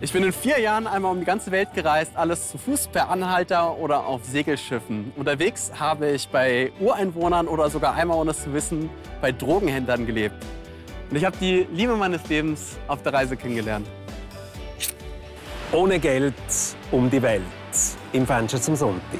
Ich bin in vier Jahren einmal um die ganze Welt gereist, alles zu Fuß, per Anhalter oder auf Segelschiffen. Unterwegs habe ich bei Ureinwohnern oder sogar einmal, ohne es zu wissen, bei Drogenhändlern gelebt. Und ich habe die Liebe meines Lebens auf der Reise kennengelernt. Ohne Geld um die Welt im Fenster zum Sonntag.